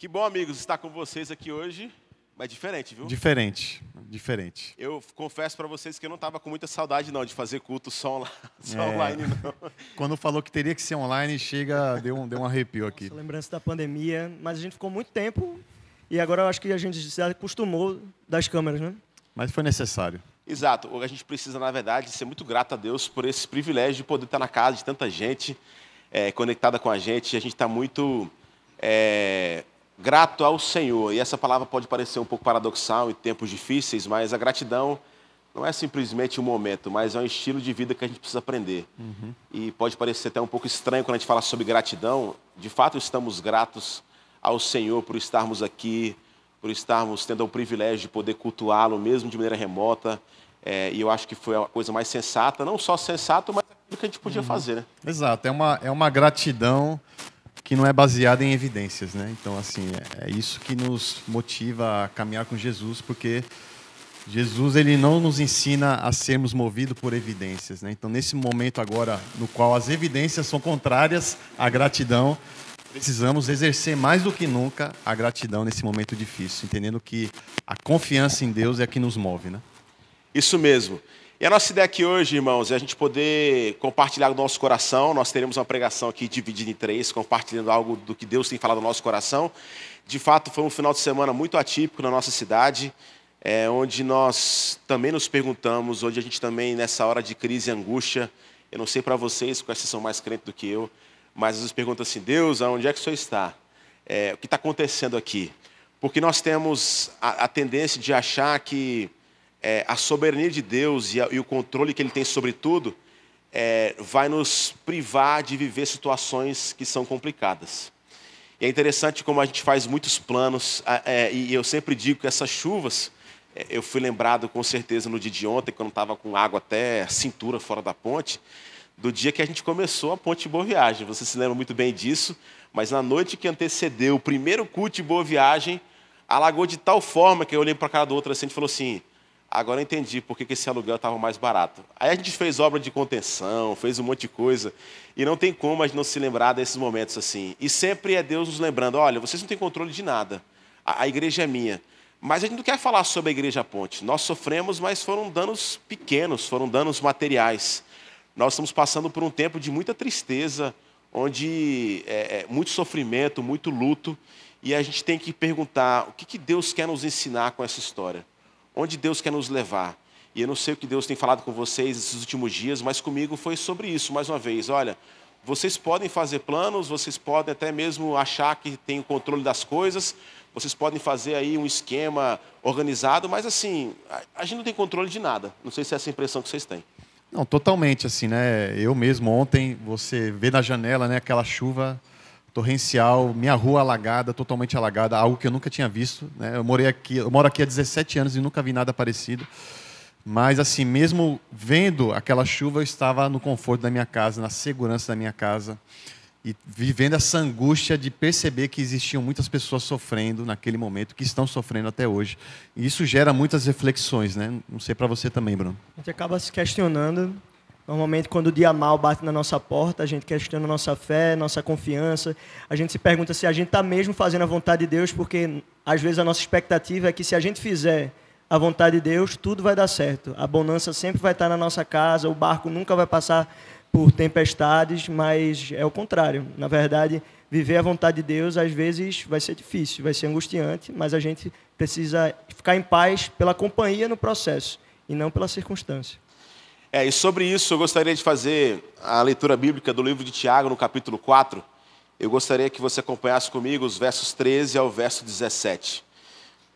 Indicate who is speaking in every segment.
Speaker 1: Que bom, amigos, estar com vocês aqui hoje. Mas diferente, viu?
Speaker 2: Diferente, diferente.
Speaker 1: Eu confesso para vocês que eu não estava com muita saudade não de fazer culto só, online, só
Speaker 2: É.
Speaker 1: online não.
Speaker 2: Quando falou que teria que ser online, chega, deu um, deu um arrepio aqui.
Speaker 3: Essa lembrança da pandemia, mas a gente ficou muito tempo e agora eu acho que a gente se acostumou das câmeras, né?
Speaker 2: Mas foi necessário.
Speaker 1: Exato. A gente precisa, na verdade, ser muito grato a Deus por esse privilégio de poder estar na casa de tanta gente é, conectada com a gente. A gente está muito é, grato ao Senhor. E essa palavra pode parecer um pouco paradoxal em tempos difíceis, mas a gratidão não é simplesmente um momento, mas é um estilo de vida que a gente precisa aprender. E pode parecer até um pouco estranho quando a gente fala sobre gratidão. De fato, estamos gratos ao Senhor por estarmos aqui, por estarmos tendo o privilégio de poder cultuá-lo, mesmo de maneira remota. É, e eu acho que foi a coisa mais sensata, não só sensato, mas aquilo que a gente podia fazer, né?
Speaker 2: Exato, é uma, é uma gratidão que não é baseada em evidências, né? Então, assim, é, é isso que nos motiva a caminhar com Jesus, porque Jesus ele não nos ensina a sermos movidos por evidências, né? Então, nesse momento agora, no qual as evidências são contrárias à gratidão, precisamos exercer mais do que nunca a gratidão nesse momento difícil, entendendo que a confiança em Deus é a que nos move, né?
Speaker 1: Isso mesmo. E a nossa ideia aqui hoje, irmãos, é a gente poder compartilhar do nosso coração. Nós teremos uma pregação aqui dividida em três, compartilhando algo do que Deus tem falado no nosso coração. De fato, foi um final de semana muito atípico na nossa cidade, é, onde nós também nos perguntamos, onde a gente também, nessa hora de crise e angústia, eu não sei para vocês, porque vocês são mais crentes do que eu, mas às vezes perguntam assim, Deus, aonde é que o Senhor está? É, o que está acontecendo aqui? Porque nós temos a, a tendência de achar que é, a soberania de Deus e, a- e o controle que Ele tem sobre tudo é, vai nos privar de viver situações que são complicadas. E é interessante como a gente faz muitos planos, é, e eu sempre digo que essas chuvas, é, eu fui lembrado com certeza no dia de ontem, quando estava com água até cintura fora da ponte, do dia que a gente começou a ponte Boa Viagem. Você se lembra muito bem disso, mas na noite que antecedeu o primeiro culto de Boa Viagem, alagou de tal forma que eu olhei para a cara do outro assim e falou assim: agora eu entendi por que esse aluguel estava mais barato. Aí a gente fez obra de contenção, fez um monte de coisa, e não tem como a gente não se lembrar desses momentos assim. E sempre é Deus nos lembrando: olha, vocês não têm controle de nada, a, a igreja é minha. Mas a gente não quer falar sobre a igreja ponte. Nós sofremos, mas foram danos pequenos, foram danos materiais. Nós estamos passando por um tempo de muita tristeza, onde é, é, muito sofrimento, muito luto, e a gente tem que perguntar o que, que Deus quer nos ensinar com essa história, onde Deus quer nos levar. E eu não sei o que Deus tem falado com vocês esses últimos dias, mas comigo foi sobre isso, mais uma vez. Olha, vocês podem fazer planos, vocês podem até mesmo achar que tem o controle das coisas, vocês podem fazer aí um esquema organizado, mas assim, a, gente não tem controle de nada. Não sei se é essa impressão que vocês têm.
Speaker 2: Não, totalmente, assim, né? Eu mesmo ontem, você vê na janela, né, aquela chuva torrencial, minha rua alagada, totalmente alagada, algo que eu nunca tinha visto, né? Eu morei aqui, eu moro aqui há 17 anos e nunca vi nada parecido. Mas assim, mesmo vendo aquela chuva, eu estava no conforto da minha casa, na segurança da minha casa e vivendo essa angústia de perceber que existiam muitas pessoas sofrendo naquele momento, que estão sofrendo até hoje. E isso gera muitas reflexões, né? Não sei para você também, Bruno.
Speaker 3: A gente acaba se questionando. Normalmente, quando o dia mal bate na nossa porta, a gente questiona nossa fé, nossa confiança. A gente se pergunta se a gente está mesmo fazendo a vontade de Deus, porque às vezes a nossa expectativa é que se a gente fizer a vontade de Deus, tudo vai dar certo. A bonança sempre vai estar na nossa casa, o barco nunca vai passar por tempestades, mas é o contrário. Na verdade, viver a vontade de Deus às vezes vai ser difícil, vai ser angustiante, mas a gente precisa ficar em paz pela companhia no processo e não pela circunstância.
Speaker 1: É, e sobre isso eu gostaria de fazer a leitura bíblica do livro de Tiago, no capítulo 4. Eu gostaria que você acompanhasse comigo os versos 13 ao verso 17.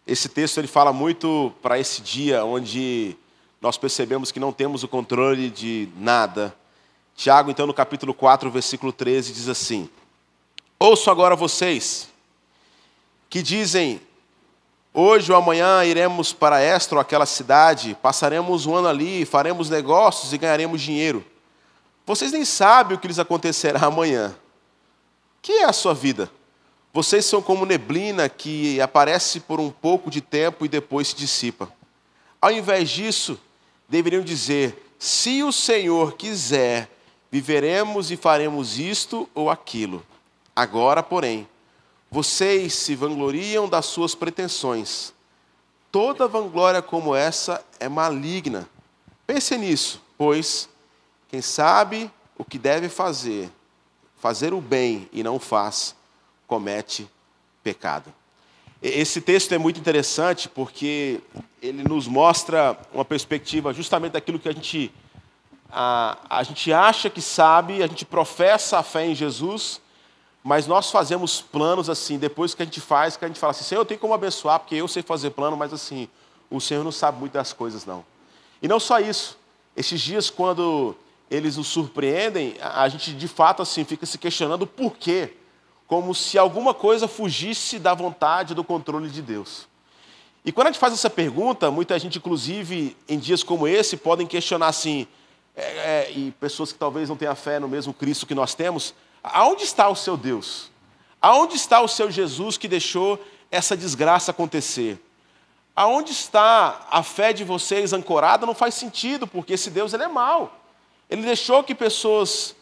Speaker 1: Esse texto ele fala muito para esse dia onde nós percebemos que não temos o controle de nada. Tiago, então, no capítulo 4, versículo 13, diz assim: Ouço agora vocês que dizem: Hoje ou amanhã iremos para esta ou aquela cidade, passaremos um ano ali, faremos negócios e ganharemos dinheiro. Vocês nem sabem o que lhes acontecerá amanhã. Que é a sua vida? Vocês são como neblina que aparece por um pouco de tempo e depois se dissipa. Ao invés disso, deveriam dizer: se o Senhor quiser, viveremos e faremos isto ou aquilo. Agora, porém, Vocês se vangloriam das suas pretensões. Toda vanglória como essa é maligna. Pense nisso, pois quem sabe o que deve fazer, fazer o bem e não faz, comete pecado. Esse texto é muito interessante porque ele nos mostra uma perspectiva justamente daquilo que a gente, a, a gente acha que sabe, a gente professa a fé em Jesus, mas nós fazemos planos assim, depois que a gente faz, que a gente fala assim, Senhor, eu tenho como abençoar, porque eu sei fazer plano, mas assim, o Senhor não sabe muito das coisas, não. E não só isso, esses dias, quando eles nos surpreendem, a gente de fato assim fica se questionando por quê como se alguma coisa fugisse da vontade, do controle de Deus. E quando a gente faz essa pergunta, muita gente, inclusive em dias como esse, podem questionar assim, é, é, e pessoas que talvez não tenham fé no mesmo Cristo que nós temos, aonde está o seu Deus? Aonde está o seu Jesus que deixou essa desgraça acontecer? Aonde está a fé de vocês ancorada? Não faz sentido, porque esse Deus ele é mau. Ele deixou que pessoas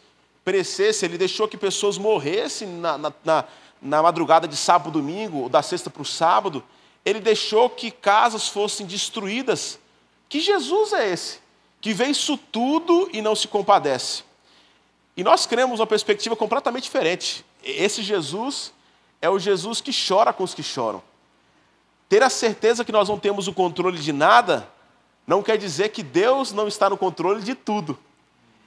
Speaker 1: perecesse, ele deixou que pessoas morressem na, na, na, na madrugada de sábado domingo, ou da sexta para o sábado, ele deixou que casas fossem destruídas. Que Jesus é esse? Que vê isso tudo e não se compadece. E nós cremos uma perspectiva completamente diferente. Esse Jesus é o Jesus que chora com os que choram. Ter a certeza que nós não temos o controle de nada não quer dizer que Deus não está no controle de tudo.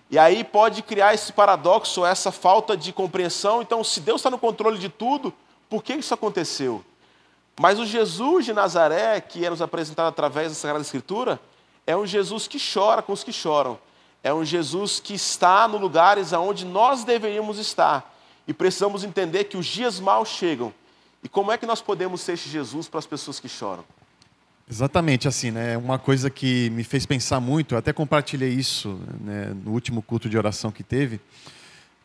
Speaker 1: E aí pode criar esse paradoxo, essa falta de compreensão. Então, se Deus está no controle de tudo, por que isso aconteceu? Mas o Jesus de Nazaré, que é nos apresentado através da Sagrada Escritura, é um Jesus que chora com os que choram. É um Jesus que está no lugares aonde nós deveríamos estar. E precisamos entender que os dias maus chegam. E como é que nós podemos ser esse Jesus para as pessoas que choram?
Speaker 2: Exatamente, assim, né? Uma coisa que me fez pensar muito, eu até compartilhei isso né, no último culto de oração que teve,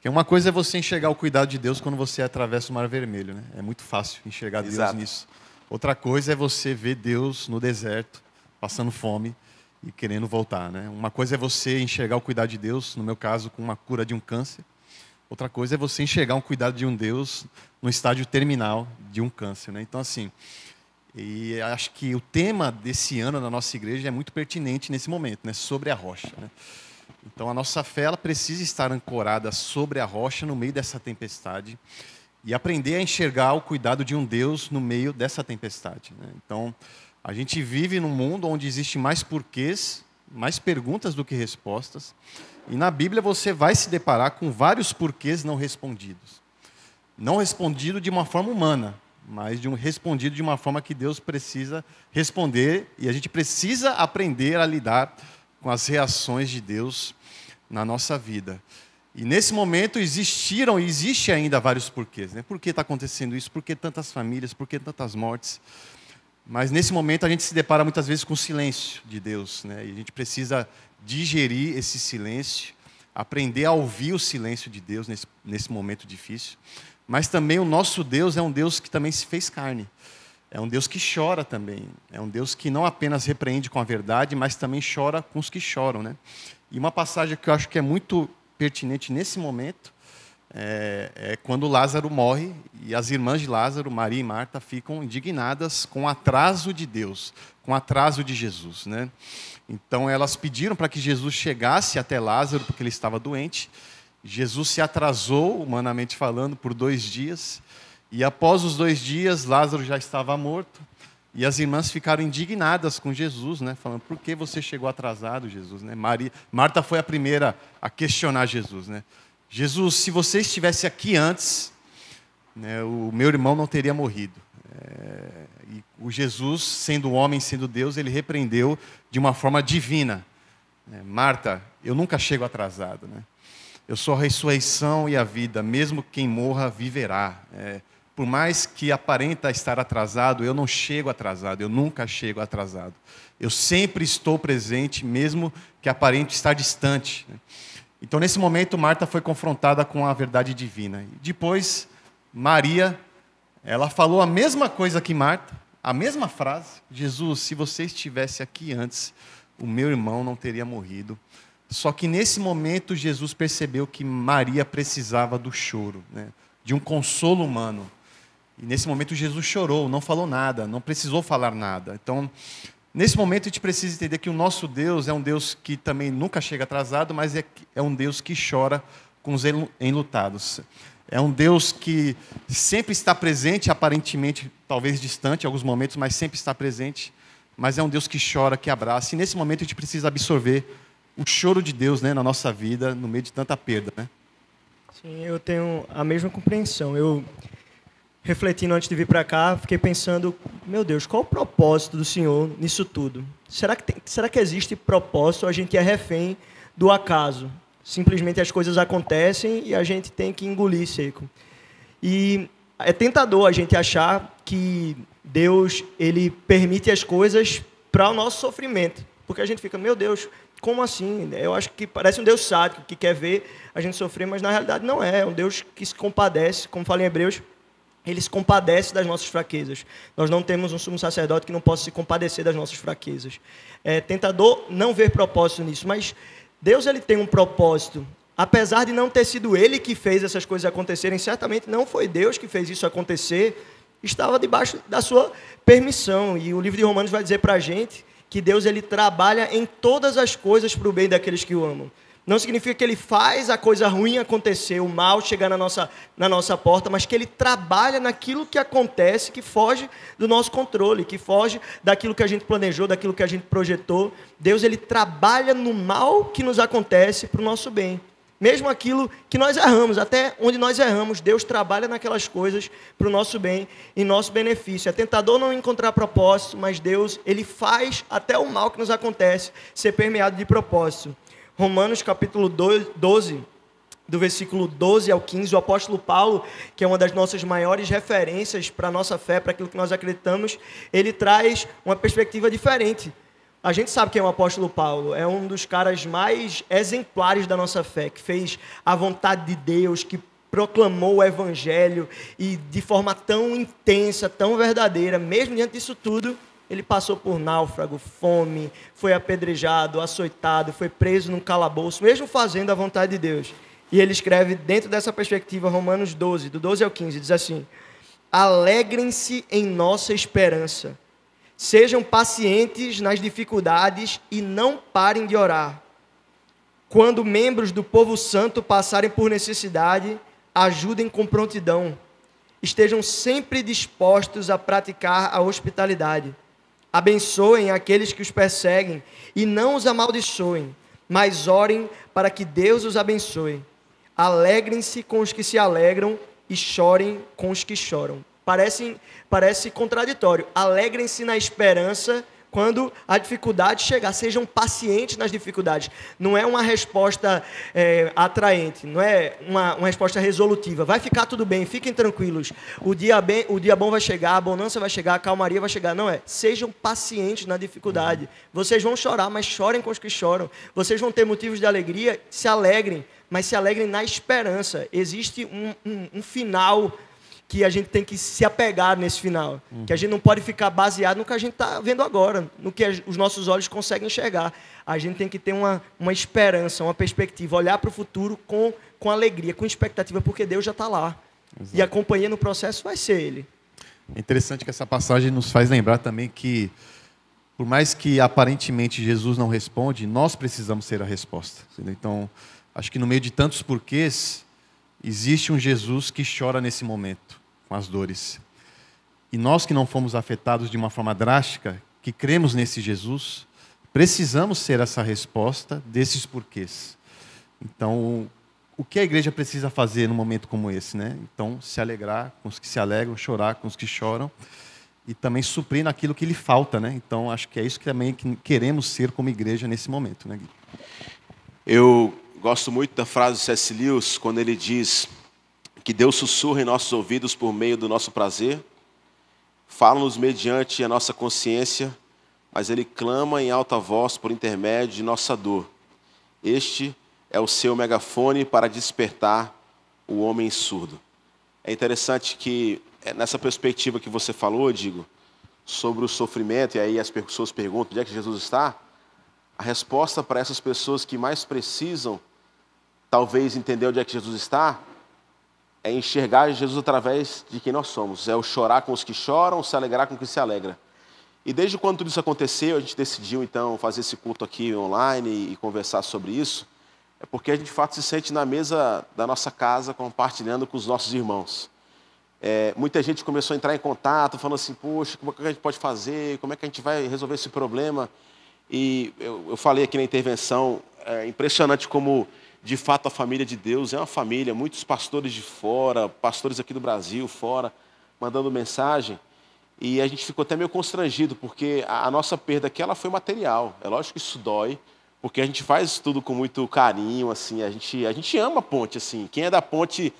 Speaker 2: que uma coisa é você enxergar o cuidado de Deus quando você atravessa o Mar Vermelho, né? É muito fácil enxergar Exato. Deus nisso. Outra coisa é você ver Deus no deserto, passando fome e querendo voltar, né? Uma coisa é você enxergar o cuidado de Deus, no meu caso, com uma cura de um câncer. Outra coisa é você enxergar o cuidado de um Deus no estágio terminal de um câncer, né? Então, assim, e acho que o tema desse ano na nossa igreja é muito pertinente nesse momento, né? sobre a rocha. Né? Então a nossa fé ela precisa estar ancorada sobre a rocha no meio dessa tempestade e aprender a enxergar o cuidado de um Deus no meio dessa tempestade. Né? Então a gente vive num mundo onde existe mais porquês, mais perguntas do que respostas. E na Bíblia você vai se deparar com vários porquês não respondidos. Não respondido de uma forma humana, mas de um respondido de uma forma que Deus precisa responder e a gente precisa aprender a lidar com as reações de Deus na nossa vida. E nesse momento existiram e existe ainda vários porquês. Né? Por que está acontecendo isso? Por que tantas famílias? Por que tantas mortes? Mas nesse momento a gente se depara muitas vezes com o silêncio de Deus. Né? E a gente precisa digerir esse silêncio, aprender a ouvir o silêncio de Deus nesse, nesse momento difícil. Mas também o nosso Deus é um Deus que também se fez carne. É um Deus que chora também. É um Deus que não apenas repreende com a verdade, mas também chora com os que choram. Né? E uma passagem que eu acho que é muito pertinente nesse momento é, é, quando Lázaro morre e as irmãs de Lázaro, Maria e Marta, ficam indignadas com o atraso de Deus, com o atraso de Jesus. Né? Então elas pediram para que Jesus chegasse até Lázaro, porque ele estava doente. Jesus se atrasou, humanamente falando, por dois dias. E após os dois dias, Lázaro já estava morto. E as irmãs ficaram indignadas com Jesus, né? falando: por que você chegou atrasado, Jesus? Né? Maria, Marta foi a primeira a questionar Jesus. Né? Jesus, se você estivesse aqui antes, né, o meu irmão não teria morrido. É, e o Jesus, sendo homem, sendo Deus, ele repreendeu de uma forma divina. Né? Marta, eu nunca chego atrasado. Né? Eu sou a ressurreição e a vida, mesmo quem morra viverá. É, por mais que aparenta estar atrasado, eu não chego atrasado, eu nunca chego atrasado. Eu sempre estou presente, mesmo que aparente estar distante. Né? Então, nesse momento, Marta foi confrontada com a verdade divina. Depois, Maria, ela falou a mesma coisa que Marta, a mesma frase: Jesus, se você estivesse aqui antes, o meu irmão não teria morrido. Só que nesse momento Jesus percebeu que Maria precisava do choro, né? de um consolo humano. E nesse momento Jesus chorou, não falou nada, não precisou falar nada. Então, nesse momento a gente precisa entender que o nosso Deus é um Deus que também nunca chega atrasado, mas é, é um Deus que chora com os enlutados. É um Deus que sempre está presente, aparentemente talvez distante em alguns momentos, mas sempre está presente. Mas é um Deus que chora, que abraça. E nesse momento a gente precisa absorver o choro de Deus né, na nossa vida, no meio de tanta perda. Né?
Speaker 3: Sim, eu tenho a mesma compreensão. Eu, refletindo antes de vir para cá, fiquei pensando: meu Deus, qual o propósito do Senhor nisso tudo? Será que, tem, será que existe propósito a gente é refém do acaso? Simplesmente as coisas acontecem e a gente tem que engolir seco. E é tentador a gente achar que Deus ele permite as coisas para o nosso sofrimento, porque a gente fica, meu Deus, como assim? Eu acho que parece um Deus sádico que quer ver a gente sofrer, mas na realidade não é. É um Deus que se compadece, como fala em Hebreus, ele se compadece das nossas fraquezas. Nós não temos um sumo sacerdote que não possa se compadecer das nossas fraquezas. É tentador não ver propósito nisso, mas Deus ele tem um propósito. Apesar de não ter sido ele que fez essas coisas acontecerem, certamente não foi Deus que fez isso acontecer, estava debaixo da sua permissão. E o livro de Romanos vai dizer para a gente que Deus ele trabalha em todas as coisas para o bem daqueles que o amam. Não significa que ele faz a coisa ruim acontecer, o mal chegar na nossa, na nossa porta, mas que ele trabalha naquilo que acontece, que foge do nosso controle, que foge daquilo que a gente planejou, daquilo que a gente projetou. Deus ele trabalha no mal que nos acontece para o nosso bem. Mesmo aquilo que nós erramos, até onde nós erramos, Deus trabalha naquelas coisas para o nosso bem e nosso benefício. É tentador não encontrar propósito, mas Deus, Ele faz até o mal que nos acontece ser permeado de propósito. Romanos capítulo 12, do versículo 12 ao 15, o apóstolo Paulo, que é uma das nossas maiores referências para a nossa fé, para aquilo que nós acreditamos, ele traz uma perspectiva diferente. A gente sabe quem é o apóstolo Paulo, é um dos caras mais exemplares da nossa fé, que fez a vontade de Deus, que proclamou o evangelho e de forma tão intensa, tão verdadeira, mesmo diante disso tudo, ele passou por náufrago, fome, foi apedrejado, açoitado, foi preso num calabouço, mesmo fazendo a vontade de Deus. E ele escreve, dentro dessa perspectiva, Romanos 12, do 12 ao 15, diz assim: Alegrem-se em nossa esperança, sejam pacientes nas dificuldades e não parem de orar. Quando membros do povo santo passarem por necessidade, ajudem com prontidão. Estejam sempre dispostos a praticar a hospitalidade Abençoem aqueles que os perseguem e não os amaldiçoem, mas orem para que Deus os abençoe. Alegrem-se com os que se alegram e chorem com os que choram. Parece, parece contraditório. Alegrem-se na esperança quando a dificuldade chegar. Sejam pacientes nas dificuldades. Não é uma resposta é, atraente, não é uma, uma, resposta resolutiva. Vai ficar tudo bem, fiquem tranquilos. O dia, bem, o dia bom vai chegar, a bonança vai chegar, a calmaria vai chegar. Não é. Sejam pacientes na dificuldade. Vocês vão chorar, mas chorem com os que choram. Vocês vão ter motivos de alegria, se alegrem, mas se alegrem na esperança. Existe um, um, um final que a gente tem que se apegar nesse final. Uhum. Que a gente não pode ficar baseado no que a gente está vendo agora, no que os nossos olhos conseguem enxergar. A gente tem que ter uma, uma esperança, uma perspectiva, olhar para o futuro com, com alegria, com expectativa, porque Deus já está lá. Exato. E a companhia no processo vai ser Ele.
Speaker 2: É interessante que essa passagem nos faz lembrar também que, por mais que aparentemente Jesus não responde, nós precisamos ser a resposta. Entendeu? Então, acho que no meio de tantos porquês, existe um Jesus que chora nesse momento com as dores. E nós que não fomos afetados de uma forma drástica, que cremos nesse Jesus, precisamos ser essa resposta desses porquês. Então, o que a igreja precisa fazer num momento como esse, né? Então, se alegrar com os que se alegram, chorar com os que choram e também suprir naquilo que lhe falta, né? Então, acho que é isso que também queremos ser como igreja nesse momento, né?
Speaker 1: Eu gosto muito da frase de C.S. Lewis quando ele diz que Deus sussurra em nossos ouvidos por meio do nosso prazer, fala-nos mediante a nossa consciência, mas Ele clama em alta voz por intermédio de nossa dor. Este é o seu megafone para despertar o homem surdo. É interessante que, é, nessa perspectiva que você falou, digo, sobre o sofrimento, e aí as pessoas perguntam onde é que Jesus está, a resposta para essas pessoas que mais precisam, talvez, entender onde é que Jesus está, é enxergar Jesus através de quem nós somos. É o chorar com os que choram, se alegrar com os que se alegra. E desde quando tudo isso aconteceu, a gente decidiu então fazer esse culto aqui online e conversar sobre isso, é porque a gente de fato se sente na mesa da nossa casa compartilhando com os nossos irmãos. É, muita gente começou a entrar em contato, falando assim, poxa, como é que a gente pode fazer, como é que a gente vai resolver esse problema? E eu, eu falei aqui na intervenção, é impressionante como de fato a família de Deus é uma família, muitos pastores de fora, pastores aqui do Brasil, fora, mandando mensagem. E a gente ficou até meio constrangido, porque a, nossa perda aqui ela foi material. É lógico que isso dói, porque a gente faz tudo com muito carinho, assim, a gente, a gente ama a ponte, assim. Quem é da ponte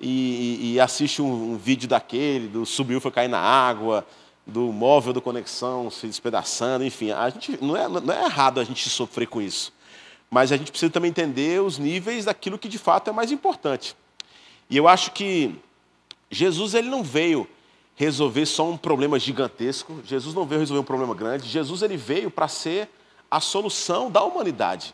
Speaker 1: e, e assiste um, um, vídeo daquele, do subiu foi cair na água, do móvel do conexão se despedaçando, enfim, a gente não é, não é errado a gente sofrer com isso. Mas a gente precisa também entender os níveis daquilo que de fato é mais importante. E eu acho que Jesus ele não veio resolver só um problema gigantesco. Jesus não veio resolver um problema grande. Jesus ele veio para ser a solução da humanidade.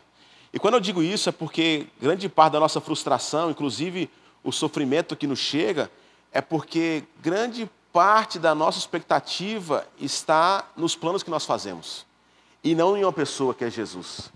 Speaker 1: E quando eu digo isso é porque grande parte da nossa frustração, inclusive o sofrimento que nos chega, é porque grande parte da nossa expectativa está nos planos que nós fazemos e não em uma pessoa que é Jesus.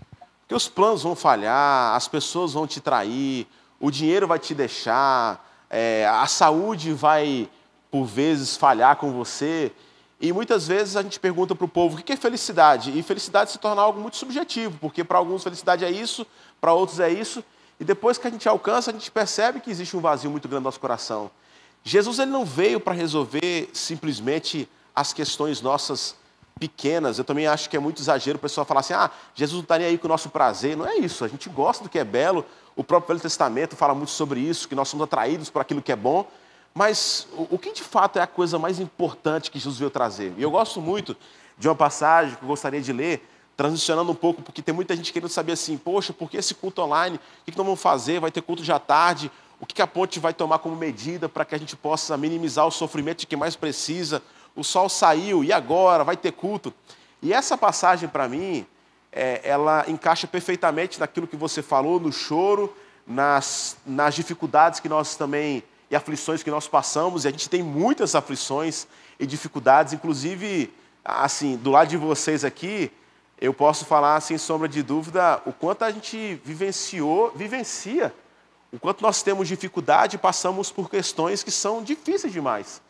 Speaker 1: Porque os planos vão falhar, as pessoas vão te trair, o dinheiro vai te deixar, é, a saúde vai por vezes falhar com você. E muitas vezes a gente pergunta para o povo o que é felicidade. E felicidade se torna algo muito subjetivo, porque para alguns felicidade é isso, para outros é isso. E depois que a gente alcança, a gente percebe que existe um vazio muito grande no nosso coração. Jesus ele não veio para resolver simplesmente as questões nossas pequenas. Eu também acho que é muito exagero o pessoal falar assim: ah, Jesus não está nem aí com o nosso prazer. Não é isso. A gente gosta do que é belo. O próprio Velho Testamento fala muito sobre isso, que nós somos atraídos por aquilo que é bom. Mas o que de fato é a coisa mais importante que Jesus veio trazer? E eu gosto muito de uma passagem que eu gostaria de ler, transicionando um pouco, porque tem muita gente querendo saber assim, poxa, por que esse culto online? O que nós vamos fazer? Vai ter culto à tarde? O que a ponte vai tomar como medida para que a gente possa minimizar o sofrimento de quem mais precisa? O sol saiu, e agora? Vai ter culto? E essa passagem, para mim, é, ela encaixa perfeitamente naquilo que você falou, no choro, nas, nas dificuldades que nós também e aflições que nós passamos, e a gente tem muitas aflições e dificuldades, inclusive, assim, do lado de vocês aqui, eu posso falar, sem sombra de dúvida, o quanto a gente vivenciou, vivencia, o quanto nós temos dificuldade passamos por questões que são difíceis demais.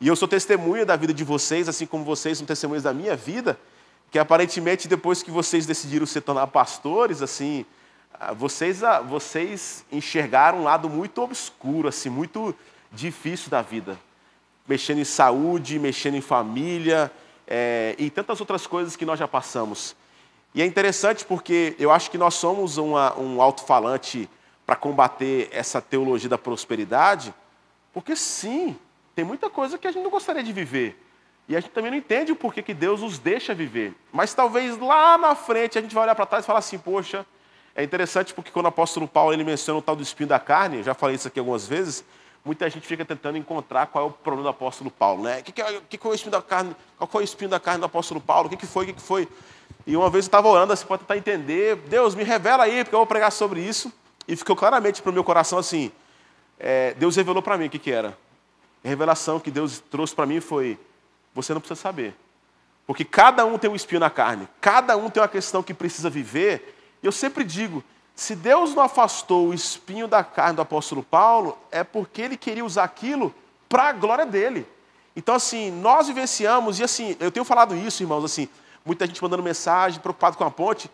Speaker 1: E eu sou testemunha da vida de vocês, assim como vocês são testemunhas da minha vida, que aparentemente depois que vocês decidiram se tornar pastores, assim, ah, vocês, ah, vocês enxergaram um lado muito obscuro, assim, muito difícil da vida. Mexendo em saúde, mexendo em família é, e tantas outras coisas que nós já passamos. E é interessante porque eu acho que nós somos uma, um alto-falante para combater essa teologia da prosperidade, porque sim, tem muita coisa que a gente não gostaria de viver. E a gente também não entende o porquê que Deus nos deixa viver. Mas talvez lá na frente a gente vai olhar para trás e falar assim, poxa, é interessante porque quando o apóstolo Paulo ele menciona o tal do espinho da carne, já falei isso aqui algumas vezes, muita gente fica tentando encontrar qual é o problema do apóstolo Paulo. Né? O que, que, é, que foi o espinho da carne? Qual foi o espinho da carne do apóstolo Paulo? O que, que foi? O que, que foi? E uma vez eu estava orando assim para tentar entender. Deus, me revela aí, porque eu vou pregar sobre isso. E ficou claramente para o meu coração assim. É, Deus revelou para mim o que, que era. A revelação que Deus trouxe para mim foi: você não precisa saber. Porque cada um tem um espinho na carne, cada um tem uma questão que precisa viver, e eu sempre digo: se Deus não afastou o espinho da carne do apóstolo Paulo, é porque ele queria usar aquilo para a glória dele. Então, assim, nós vivenciamos, e assim, eu tenho falado isso, irmãos, assim, muita gente mandando mensagem, preocupado com a ponte.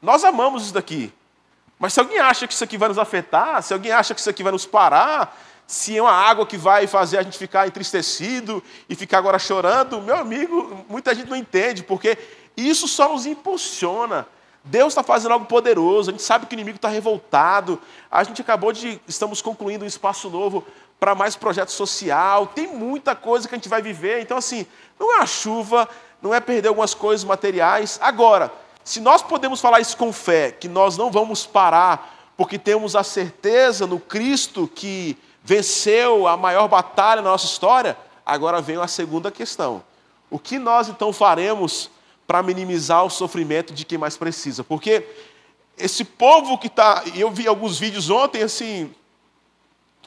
Speaker 1: Nós amamos isso daqui. Mas se alguém acha que isso aqui vai nos afetar, se alguém acha que isso aqui vai nos parar, se é uma água que vai fazer a gente ficar entristecido e ficar agora chorando, meu amigo, muita gente não entende, porque isso só nos impulsiona Deus está fazendo algo poderoso, a gente sabe que o inimigo está revoltado. A gente acabou de. Estamos concluindo um espaço novo para mais projeto social. Tem muita coisa que a gente vai viver. Então, assim, não é a chuva, não é perder algumas coisas materiais. Agora, se nós podemos falar isso com fé, que nós não vamos parar, porque temos a certeza no Cristo que venceu a maior batalha na nossa história, agora vem a segunda questão. O que nós então faremos para minimizar o sofrimento de quem mais precisa. Porque esse povo que está. Eu vi alguns vídeos ontem, assim.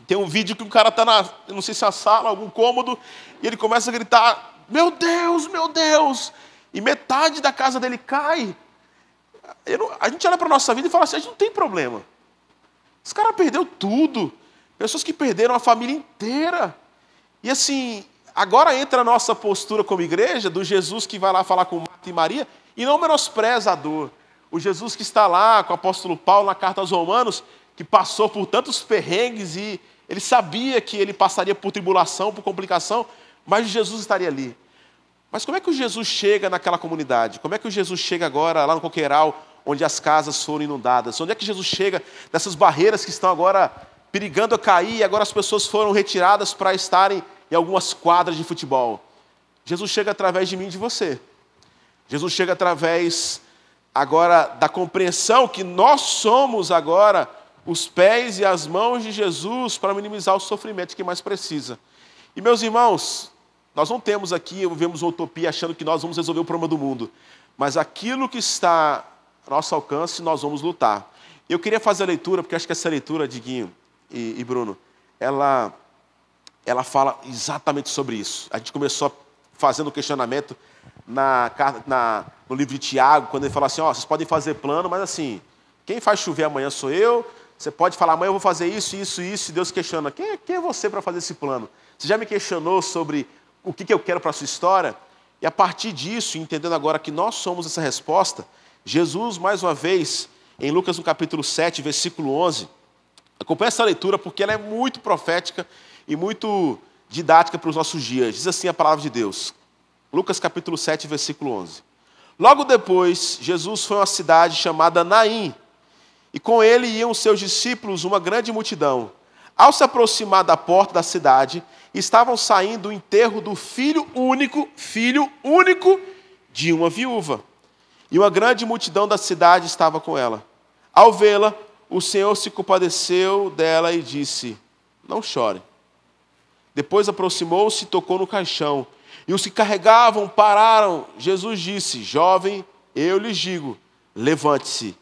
Speaker 1: Tem um vídeo que o cara está na, não sei se é a sala, algum cômodo, e ele começa a gritar: Meu Deus, meu Deus! E metade da casa dele cai. Não, a gente olha para a nossa vida e fala assim: a gente não tem problema. Esse cara perdeu tudo. Pessoas que perderam a família inteira. E assim, agora entra a nossa postura como igreja do Jesus que vai lá falar com Marta e Maria e não menospreza a dor. O Jesus que está lá com o apóstolo Paulo na carta aos Romanos, que passou por tantos perrengues e ele sabia que ele passaria por tribulação, por complicação, mas Jesus estaria ali. Mas como é que o Jesus chega naquela comunidade? Como é que o Jesus chega agora lá no Coqueiral, onde as casas foram inundadas? Onde é que Jesus chega nessas barreiras que estão agora perigando a cair e agora as pessoas foram retiradas para estarem em algumas quadras de futebol? Jesus chega através de mim e de você. Jesus chega através agora da compreensão que nós somos agora os pés e as mãos de Jesus para minimizar o sofrimento que mais precisa. E meus irmãos, nós não temos aqui, vivemos uma utopia achando que nós vamos resolver o problema do mundo, mas aquilo que está ao nosso alcance, nós vamos lutar. Eu queria fazer a leitura, porque acho que essa leitura, Diguinho e, e Bruno, ela, ela fala exatamente sobre isso. A gente começou fazendo questionamento na, na, no livro de Tiago, quando ele fala assim: ó, vocês podem fazer plano, mas assim, quem faz chover amanhã sou eu. Você pode falar, amanhã eu vou fazer isso, isso, isso, e Deus questiona: quem, é, quem é você para fazer esse plano? Você já me questionou sobre o que, que eu quero para a sua história? E a partir disso, entendendo agora que nós somos essa resposta, Jesus, mais uma vez, em Lucas no capítulo 7, versículo 11, acompanha essa leitura porque ela é muito profética e muito didática para os nossos dias. Diz assim a palavra de Deus. Lucas capítulo 7, versículo 11. Logo depois, Jesus foi a uma cidade chamada Naim, e com ele iam seus discípulos uma grande multidão. Ao se aproximar da porta da cidade, estavam saindo do enterro do filho único, filho único de uma viúva. E uma grande multidão da cidade estava com ela. Ao vê-la, o Senhor se compadeceu dela e disse: Não chore. Depois aproximou-se e tocou no caixão. E os que carregavam pararam. Jesus disse: Jovem, eu lhes digo, levante-se.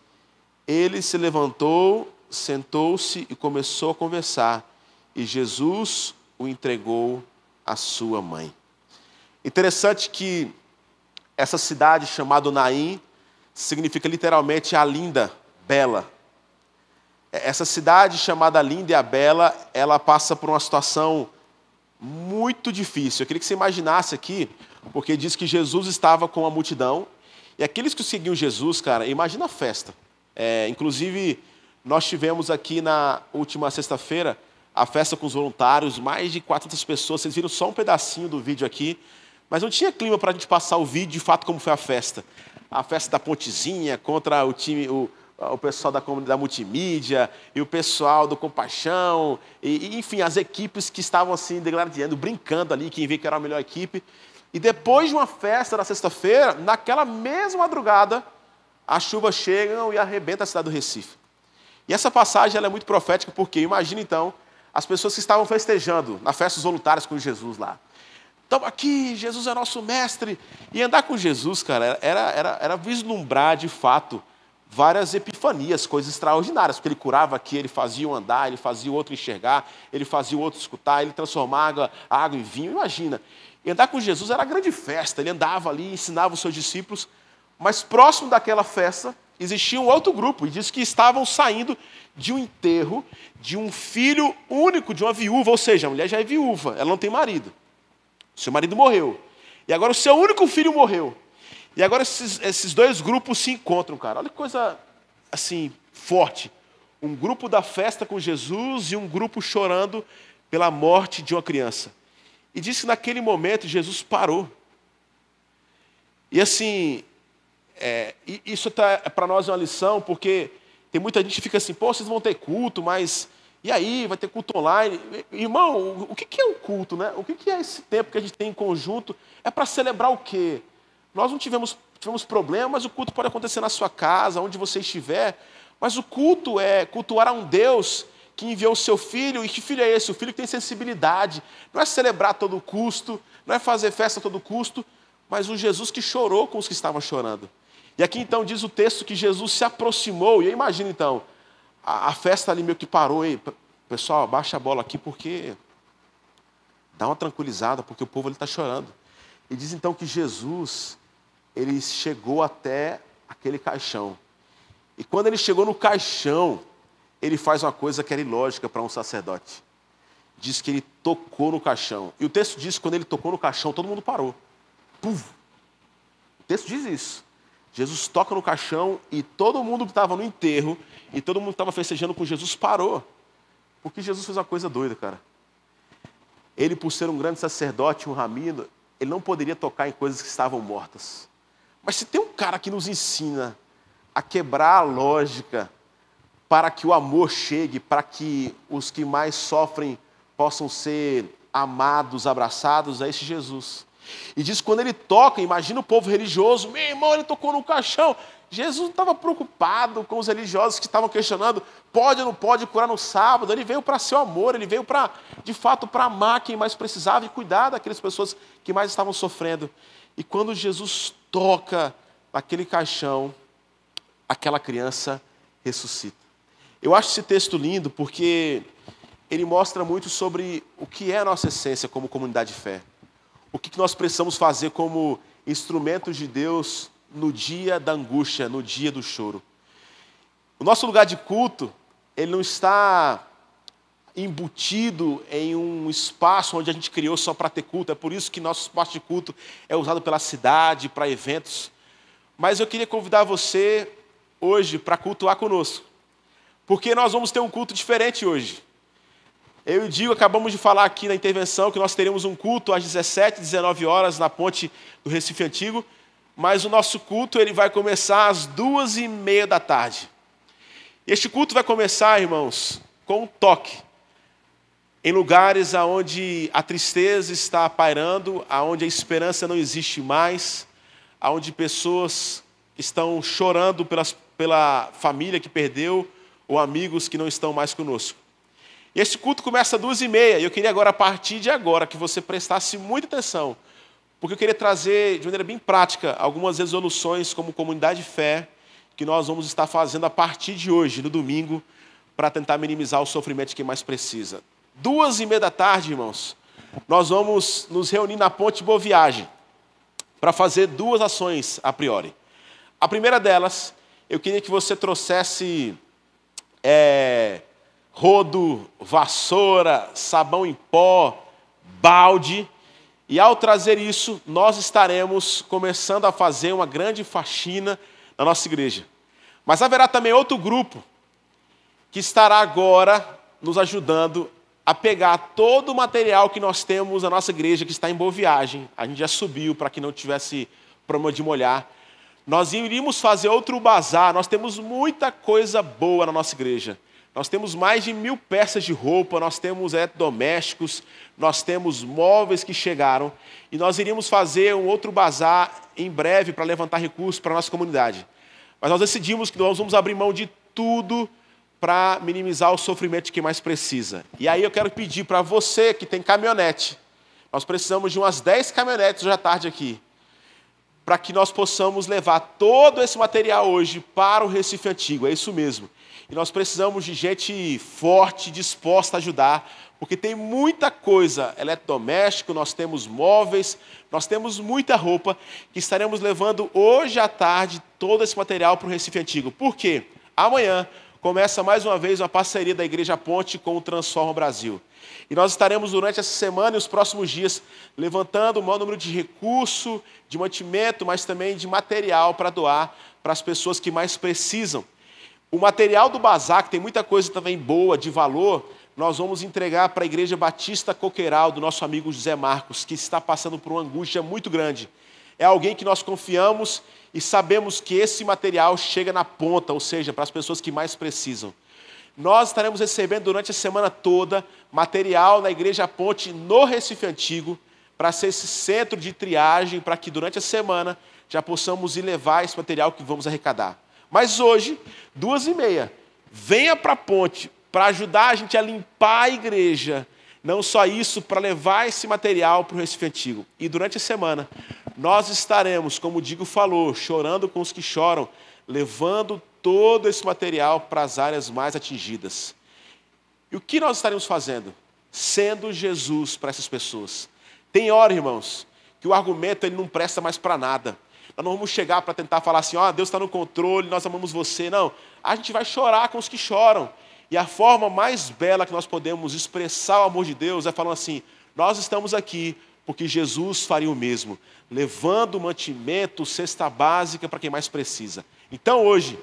Speaker 1: Ele se levantou, sentou-se e começou a conversar. E Jesus o entregou à sua mãe. Interessante que essa cidade chamada Naim significa literalmente a linda, bela. Essa cidade chamada linda e a bela, ela passa por uma situação muito difícil. Eu queria que você imaginasse aqui, porque diz que Jesus estava com a multidão, e aqueles que seguiam Jesus, cara, imagina a festa. É, inclusive, nós tivemos aqui na última sexta-feira a festa com os voluntários, mais de 400 pessoas. Vocês viram só um pedacinho do vídeo aqui, mas não tinha clima para a gente passar o vídeo de fato como foi a festa. A festa da Pontezinha contra o time, o, o pessoal da comunidade multimídia e o pessoal do Compaixão, e, enfim, as equipes que estavam assim degradando, brincando ali, quem vê que era a melhor equipe. E depois de uma festa na sexta-feira, naquela mesma madrugada, as chuvas chegam e arrebentam a cidade do Recife. E essa passagem é muito profética, porque imagina então as pessoas que estavam festejando na festa dos voluntários com Jesus lá. Estamos aqui, Jesus é nosso mestre. E andar com Jesus, cara, era, era, era vislumbrar de fato várias epifanias, coisas extraordinárias, porque ele curava aqui, ele fazia um andar, ele fazia o outro enxergar, ele fazia o outro escutar, ele transformava água em vinho, imagina. Andar com Jesus era grande festa, ele andava ali, ensinava os seus discípulos, mas próximo daquela festa existia um outro grupo, e diz que estavam saindo de um enterro de um filho único de uma viúva, ou seja, a mulher já é viúva, ela não tem marido. Seu marido morreu. E agora o seu único filho morreu. E agora esses, esses dois grupos se encontram, cara. Olha que coisa assim, forte. Um grupo da festa com Jesus e um grupo chorando pela morte de uma criança. E disse que naquele momento Jesus parou. E assim, é, isso tá, para nós é uma lição, porque tem muita gente que fica assim, pô, vocês vão ter culto, mas e aí, vai ter culto online. Irmão, o que é o culto, né? O que é esse tempo que a gente tem em conjunto? É para celebrar o quê? Nós não tivemos, tivemos o culto pode acontecer na sua casa, onde você estiver. Mas o culto é cultuar a um Deus que enviou o seu filho. E que filho é esse? O filho que tem sensibilidade. Não é celebrar a todo custo, não é fazer festa a todo custo, mas o Jesus que chorou com os que estavam chorando. E aqui então diz o texto que Jesus se aproximou, e imagina então, a, a, festa ali meio que parou, Pessoal, baixa a bola aqui porque dá uma tranquilizada, porque o povo está chorando. E diz então que Jesus, ele chegou até aquele caixão. E quando ele chegou no caixão, ele faz uma coisa que era ilógica para um sacerdote. Diz que ele tocou no caixão. E o texto diz que quando ele tocou no caixão, todo mundo parou. Puf! O texto diz isso. Jesus toca no caixão e todo mundo que estava no enterro e todo mundo que estava festejando com Jesus parou. Porque Jesus fez uma coisa doida, cara. Ele, por ser um grande sacerdote, um ramino, ele não poderia tocar em coisas que estavam mortas. Mas se tem um cara que nos ensina a quebrar a lógica para que o amor chegue, para que os que mais sofrem possam ser amados, abraçados, é esse Jesus. E diz quando ele toca, imagina o povo religioso, meu irmão, ele tocou no caixão. Jesus não estava preocupado com os religiosos que estavam questionando, pode ou não pode curar no sábado. Ele veio para seu amor, ele veio para, de fato, para amar quem mais precisava e cuidar daquelas pessoas que mais estavam sofrendo. E quando Jesus toca naquele caixão, aquela criança ressuscita. Eu acho esse texto lindo porque ele mostra muito sobre o que é a nossa essência como comunidade de fé. O que nós precisamos fazer como instrumentos de Deus no dia da angústia, no dia do choro. O nosso lugar de culto, ele não está embutido em um espaço onde a gente criou só para ter culto. É por isso que nosso espaço de culto é usado pela cidade, para eventos. Mas eu queria convidar você hoje para cultuar conosco. Porque nós vamos ter um culto diferente hoje. Eu e o Diego acabamos de falar aqui na intervenção que nós teremos um culto às 17, 19 horas na ponte do Recife Antigo mas o nosso culto ele vai começar às duas e meia da tarde. Este culto vai começar, irmãos, com um toque. Em lugares onde a tristeza está pairando, onde a esperança não existe mais, onde pessoas estão chorando pelas, pela família que perdeu ou amigos que não estão mais conosco. Esse culto começa às duas e meia. E eu queria agora, a partir de agora, que você prestasse muita atenção porque eu queria trazer de maneira bem prática algumas resoluções como comunidade de fé que nós vamos estar fazendo a partir de hoje, no domingo, para tentar minimizar o sofrimento de quem mais precisa. Duas e meia da tarde, irmãos, nós vamos nos reunir na Ponte Boa Viagem para fazer duas ações a priori. A primeira delas, eu queria que você trouxesse é, rodo, vassoura, sabão em pó, balde e ao trazer isso, nós estaremos começando a fazer uma grande faxina na nossa igreja. Mas haverá também outro grupo que estará agora nos ajudando a pegar todo o material que nós temos na nossa igreja, que está em boa viagem. A gente já subiu para que não tivesse problema de molhar. Nós iríamos fazer outro bazar. Nós temos muita coisa boa na nossa igreja. Nós temos mais de mil peças de roupa, nós temos eletrodomésticos, nós temos móveis que chegaram e nós iríamos fazer um outro bazar em breve para levantar recursos para a nossa comunidade. Mas nós decidimos que nós vamos abrir mão de tudo para minimizar o sofrimento de quem mais precisa. E aí eu quero pedir para você que tem caminhonete, nós precisamos de umas 10 caminhonetes hoje à tarde aqui, para que nós possamos levar todo esse material hoje para o Recife Antigo, é isso mesmo. E nós precisamos de gente forte, disposta a ajudar, porque tem muita coisa eletrodoméstico, nós temos móveis, nós temos muita roupa que estaremos levando hoje à tarde todo esse material para o Recife Antigo. Por quê? Amanhã começa mais uma vez uma parceria da Igreja Ponte com o Transforma Brasil. E nós estaremos durante essa semana e os próximos dias levantando o maior número de recurso, de mantimento, mas também de material para doar para as pessoas que mais precisam. O material do bazar, que tem muita coisa também boa, de valor, nós vamos entregar para a Igreja Batista Coqueiral, do nosso amigo José Marcos, que está passando por uma angústia muito grande. É alguém que nós confiamos e sabemos que esse material chega na ponta, ou seja, para as pessoas que mais precisam. Nós estaremos recebendo durante a semana toda material na Igreja Ponte no Recife Antigo, para ser esse centro de triagem, para que durante a semana já possamos ir levar esse material que vamos arrecadar. Mas hoje, duas e meia, venha para a ponte para ajudar a gente a limpar a igreja. Não só isso, para levar esse material para o Recife Antigo. E durante a semana, nós estaremos, como o Digo falou, chorando com os que choram, levando todo esse material para as áreas mais atingidas. E o que nós estaremos fazendo? Sendo Jesus para essas pessoas. Tem hora, irmãos, que o argumento ele não presta mais para nada. Nós não vamos chegar para tentar falar assim, ó, oh, Deus está no controle, nós amamos você. Não, a gente vai chorar com os que choram. E a forma mais bela que nós podemos expressar o amor de Deus é falando assim: nós estamos aqui porque Jesus faria o mesmo, levando mantimento, cesta básica para quem mais precisa. Então hoje,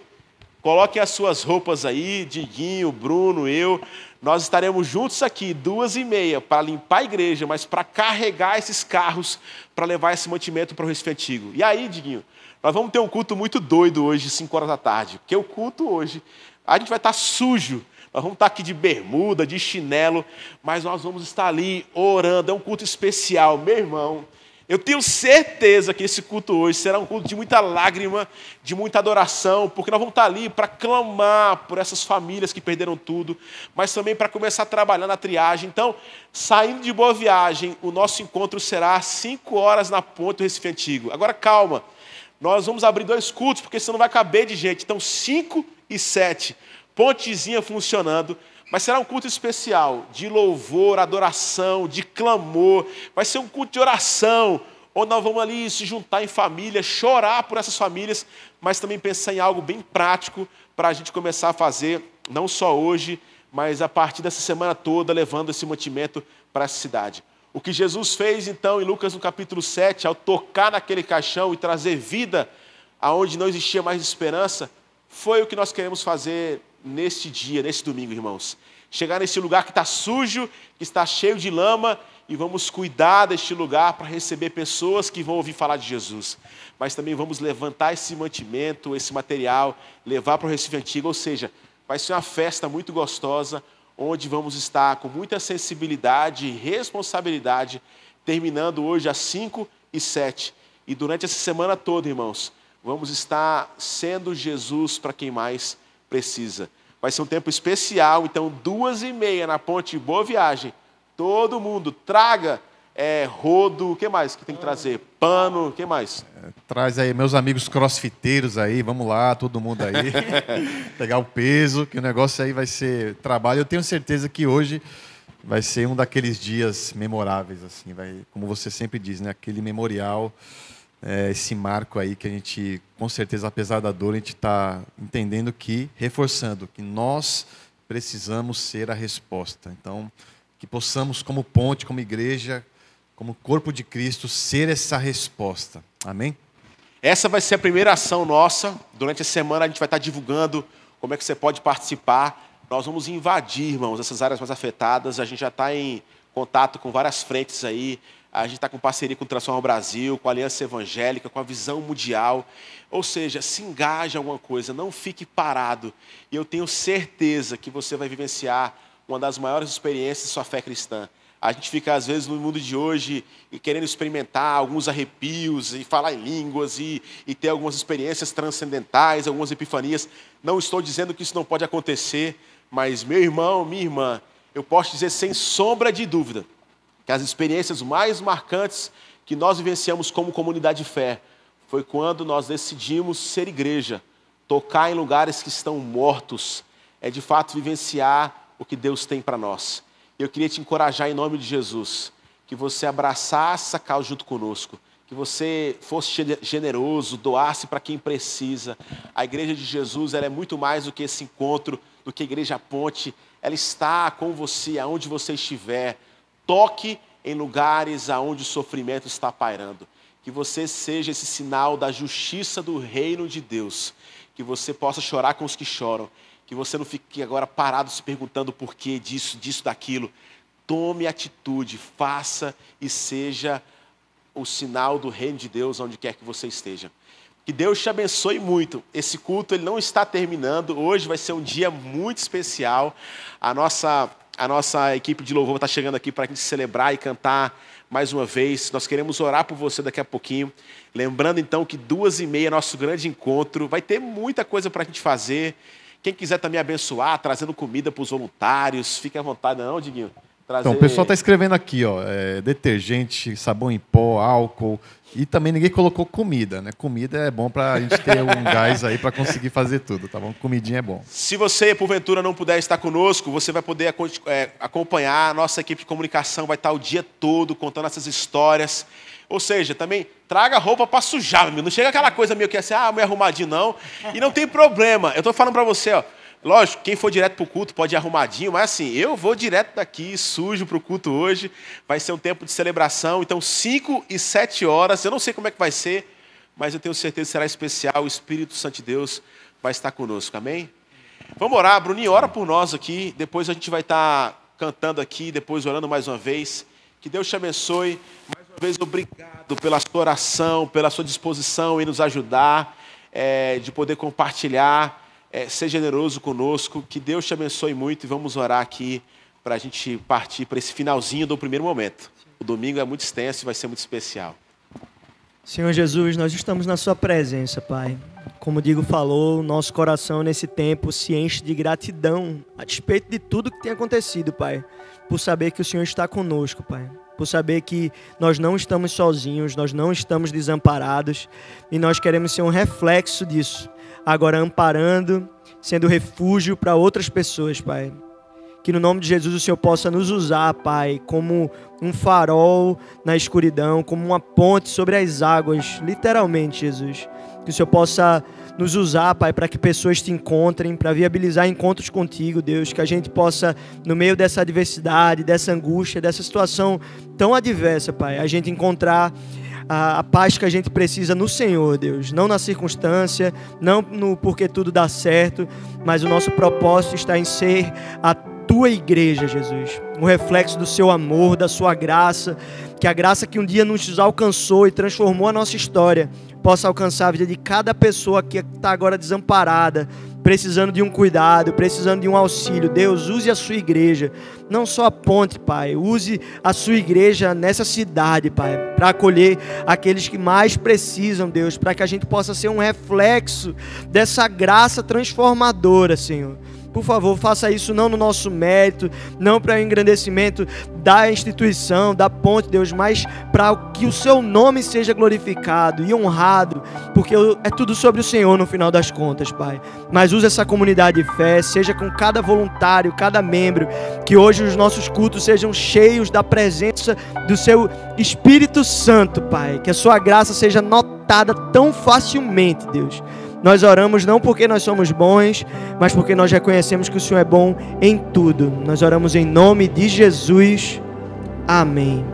Speaker 1: coloquem as suas roupas aí, Diguinho, Bruno, eu, nós estaremos juntos aqui, duas e meia, para limpar a igreja, mas para carregar esses carros, para levar esse mantimento para o Recife Antigo. E aí, Diguinho, nós vamos ter um culto muito doido hoje, 5 horas da tarde, porque o culto hoje, a gente vai estar sujo, nós vamos estar aqui de bermuda, de chinelo, mas nós vamos estar ali orando. É um culto especial, meu irmão. Eu tenho certeza que esse culto hoje será um culto de muita lágrima, de muita adoração, porque nós vamos estar ali para clamar por essas famílias que perderam tudo, mas também para começar a trabalhar na triagem. Então, saindo de boa viagem, o nosso encontro será às 5 horas na ponte do Recife Antigo. Agora, calma, nós vamos abrir dois cultos, porque senão não vai caber de gente. Então, 5 e 7 pontezinha funcionando, mas será um culto especial de louvor, adoração, de clamor. Vai ser um culto de oração, onde nós vamos ali se juntar em família, chorar por essas famílias, mas também pensar em algo bem prático para a gente começar a fazer, não só hoje, mas a partir dessa semana toda, levando esse mantimento para essa cidade. O que Jesus fez então em Lucas no capítulo 7, ao tocar naquele caixão e trazer vida aonde não existia mais esperança, foi o que nós queremos fazer neste dia, nesse domingo, irmãos. Chegar nesse lugar que está sujo, que está cheio de lama, e vamos cuidar deste lugar para receber pessoas que vão ouvir falar de Jesus. Mas também vamos levantar esse mantimento, esse material, levar para o Recife Antigo, ou seja, vai ser uma festa muito gostosa, onde vamos estar com muita sensibilidade e responsabilidade, terminando hoje às 5 e 7. E durante essa semana toda, irmãos, vamos estar sendo Jesus para quem mais precisa. Vai ser um tempo especial, então, duas e meia na ponte Boa Viagem. Todo mundo, traga é, rodo, o que mais que tem que trazer? Pano, o que mais?
Speaker 2: É, traz aí meus amigos crossfiteiros aí, vamos lá, todo mundo aí. Pegar o peso, que o negócio aí vai ser trabalho. Eu tenho certeza que hoje vai ser um daqueles dias memoráveis, assim, vai, como você sempre diz, né? Aquele memorial é, esse marco aí que a gente, com certeza, apesar da dor, a gente está entendendo que, reforçando, que nós precisamos ser a resposta. Então, que possamos, como ponte, como igreja, como corpo de Cristo, ser essa resposta. Amém?
Speaker 1: Essa vai ser a primeira ação nossa. Durante a semana a gente vai estar divulgando como é que você pode participar. Nós vamos invadir, irmãos, essas áreas mais afetadas. A gente já está em contato com várias frentes aí. A gente está com parceria com o Transforma Brasil, com a Aliança Evangélica, com a Visão Mundial. Ou seja, se engaje em alguma coisa, não fique parado. E eu tenho certeza que você vai vivenciar uma das maiores experiências de sua fé cristã. A gente fica, às vezes, no mundo de hoje e querendo experimentar alguns arrepios e falar em línguas e, e ter algumas experiências transcendentais, algumas epifanias. Não estou dizendo que isso não pode acontecer, mas, meu irmão, minha irmã, eu posso dizer sem sombra de dúvida que as experiências mais marcantes que nós vivenciamos como comunidade de fé foi quando nós decidimos ser igreja, tocar em lugares que estão mortos, é de fato vivenciar o que Deus tem para nós. Eu queria te encorajar em nome de Jesus, que você abraçasse essa causa junto conosco, que você fosse generoso, doasse para quem precisa. A igreja de Jesus ela é muito mais do que esse encontro, do que a igreja Ponte. Ela está com você aonde você estiver. Toque em lugares aonde o sofrimento está pairando. Que você seja esse sinal da justiça do reino de Deus. Que você possa chorar com os que choram. Que você não fique agora parado se perguntando por que disso, disso, daquilo. Tome atitude, faça e seja o sinal do reino de Deus onde quer que você esteja. Que Deus te abençoe muito. Esse culto ele não está terminando. Hoje vai ser um dia muito especial. A nossa a nossa equipe de louvor está chegando aqui para a gente celebrar e cantar mais uma vez. Nós queremos orar por você daqui a pouquinho. Lembrando então que duas e meia é nosso grande encontro. Vai ter muita coisa para a gente fazer. Quem quiser também abençoar, trazendo comida para os voluntários, fique à vontade, não, Diguinho?
Speaker 2: Trazer... Então, o pessoal está escrevendo aqui, ó, é, detergente, sabão em pó, álcool, e também ninguém colocou comida, né? Comida é bom para a gente ter um gás aí para conseguir fazer tudo, tá bom? Comidinha é bom.
Speaker 1: Se você, porventura, não puder estar conosco, você vai poder é, acompanhar. A nossa equipe de comunicação vai estar o dia todo contando essas histórias. Ou seja, também traga roupa para sujar, meu. Não chega aquela coisa meio que assim, ah, meio arrumadinho, não. E não tem problema. Eu estou falando para você, ó. Lógico, quem for direto para o culto pode ir arrumadinho, mas assim, eu vou direto daqui, sujo para o culto hoje. Vai ser um tempo de celebração. Então, 5 e 7 horas, eu não sei como é que vai ser, mas eu tenho certeza que será especial. O Espírito Santo de Deus vai estar conosco, amém? Vamos orar, Bruninho, ora por nós aqui. Depois a gente vai estar cantando aqui, depois orando mais uma vez. Que Deus te abençoe. Mais uma vez, obrigado pela sua oração, pela sua disposição em nos ajudar, é, de poder compartilhar é, ser generoso conosco. Que Deus te abençoe muito e vamos orar aqui para a gente partir para esse finalzinho do primeiro momento. O domingo é muito extenso e vai ser muito especial.
Speaker 3: Senhor Jesus, nós estamos na Sua presença, Pai. Como o Digo falou, nosso coração nesse tempo se enche de gratidão a despeito de tudo que tem acontecido, Pai. Por saber que o Senhor está conosco, Pai. Por saber que nós não estamos sozinhos, nós não estamos desamparados e nós queremos ser um reflexo disso agora amparando, sendo refúgio para outras pessoas, Pai. Que no nome de Jesus o Senhor possa nos usar, Pai, como um farol na escuridão, como uma ponte sobre as águas, literalmente, Jesus. Que o Senhor possa nos usar, Pai, para que pessoas te encontrem, para viabilizar encontros contigo, Deus. Que a gente possa, no meio dessa adversidade, dessa angústia, dessa situação tão adversa, Pai, a gente encontrar a, a, paz que a gente precisa no Senhor, Deus. Não na circunstância, não no porque tudo dá certo, mas o nosso propósito está em ser a tua igreja, Jesus. Um reflexo do seu amor, da sua graça. Que a graça que um dia nos alcançou e transformou a nossa história possa alcançar a vida de cada pessoa que está agora desamparada, precisando de um cuidado, precisando de um auxílio. Deus, use a sua igreja, não só a ponte, Pai, use a sua igreja nessa cidade, Pai, para acolher aqueles que mais precisam, Deus, para que a gente possa ser um reflexo dessa graça transformadora, Senhor. Por favor, faça isso não no nosso mérito, não para o engrandecimento da instituição, da ponte, Deus, mas para que o seu nome seja glorificado e honrado, porque é tudo sobre o Senhor no final das contas, Pai. Mas use essa comunidade de fé, seja com cada voluntário, cada membro, que hoje os nossos cultos sejam cheios da presença do seu Espírito Santo, Pai. Que a sua graça seja notada tão facilmente, Deus nós oramos não porque nós somos bons, mas porque nós reconhecemos que o Senhor é bom em tudo. Nós oramos em nome de Jesus. Amém.